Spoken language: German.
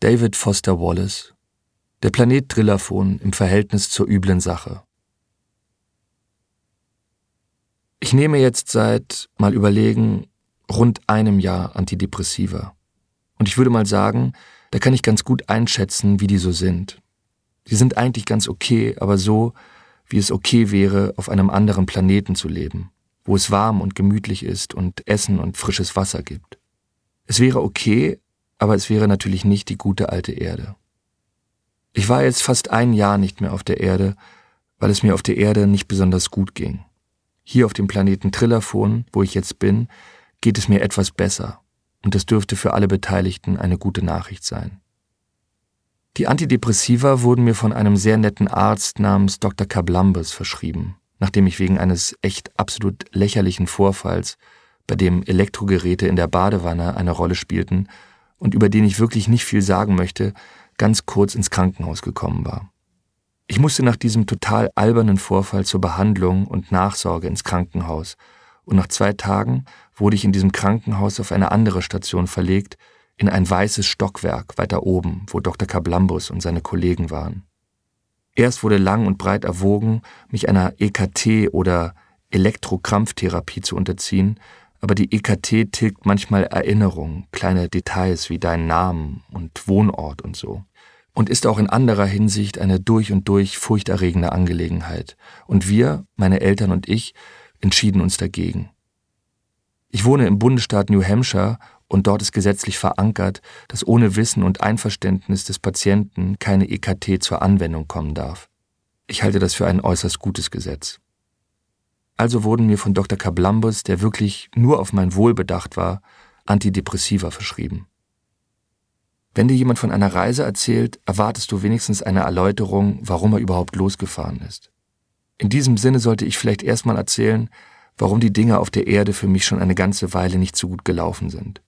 David Foster Wallace Der Planet Trillafon im Verhältnis zur üblen Sache. Ich nehme jetzt seit, mal überlegen, rund einem Jahr Antidepressiva. Und ich würde mal sagen, da kann ich ganz gut einschätzen, wie die so sind. Die sind eigentlich ganz okay, aber so, wie es okay wäre, auf einem anderen Planeten zu leben, wo es warm und gemütlich ist und Essen und frisches Wasser gibt. Es wäre okay, aber es wäre natürlich nicht die gute alte Erde. Ich war jetzt fast ein Jahr nicht mehr auf der Erde, weil es mir auf der Erde nicht besonders gut ging. Hier auf dem Planeten Trillafon, wo ich jetzt bin, geht es mir etwas besser, und das dürfte für alle Beteiligten eine gute Nachricht sein. Die Antidepressiva wurden mir von einem sehr netten Arzt namens Dr. Kablambes verschrieben, nachdem ich wegen eines echt absolut lächerlichen Vorfalls, bei dem Elektrogeräte in der Badewanne eine Rolle spielten und über den ich wirklich nicht viel sagen möchte, ganz kurz ins Krankenhaus gekommen war. Ich musste nach diesem total albernen Vorfall zur Behandlung und Nachsorge ins Krankenhaus, und nach zwei Tagen wurde ich in diesem Krankenhaus auf eine andere Station verlegt, in ein weißes Stockwerk weiter oben, wo Dr. Kablambus und seine Kollegen waren. Erst wurde lang und breit erwogen, mich einer EKT oder Elektrokrampftherapie zu unterziehen, aber die EKT tilgt manchmal Erinnerungen, kleine Details wie deinen Namen und Wohnort und so. Und ist auch in anderer Hinsicht eine durch und durch furchterregende Angelegenheit. Und wir, meine Eltern und ich, entschieden uns dagegen. Ich wohne im Bundesstaat New Hampshire und dort ist gesetzlich verankert, dass ohne Wissen und Einverständnis des Patienten keine EKT zur Anwendung kommen darf. Ich halte das für ein äußerst gutes Gesetz. Also wurden mir von Dr. Kablambus, der wirklich nur auf mein Wohl bedacht war, Antidepressiva verschrieben. Wenn dir jemand von einer Reise erzählt, erwartest du wenigstens eine Erläuterung, warum er überhaupt losgefahren ist. In diesem Sinne sollte ich vielleicht erstmal erzählen, warum die Dinge auf der Erde für mich schon eine ganze Weile nicht so gut gelaufen sind.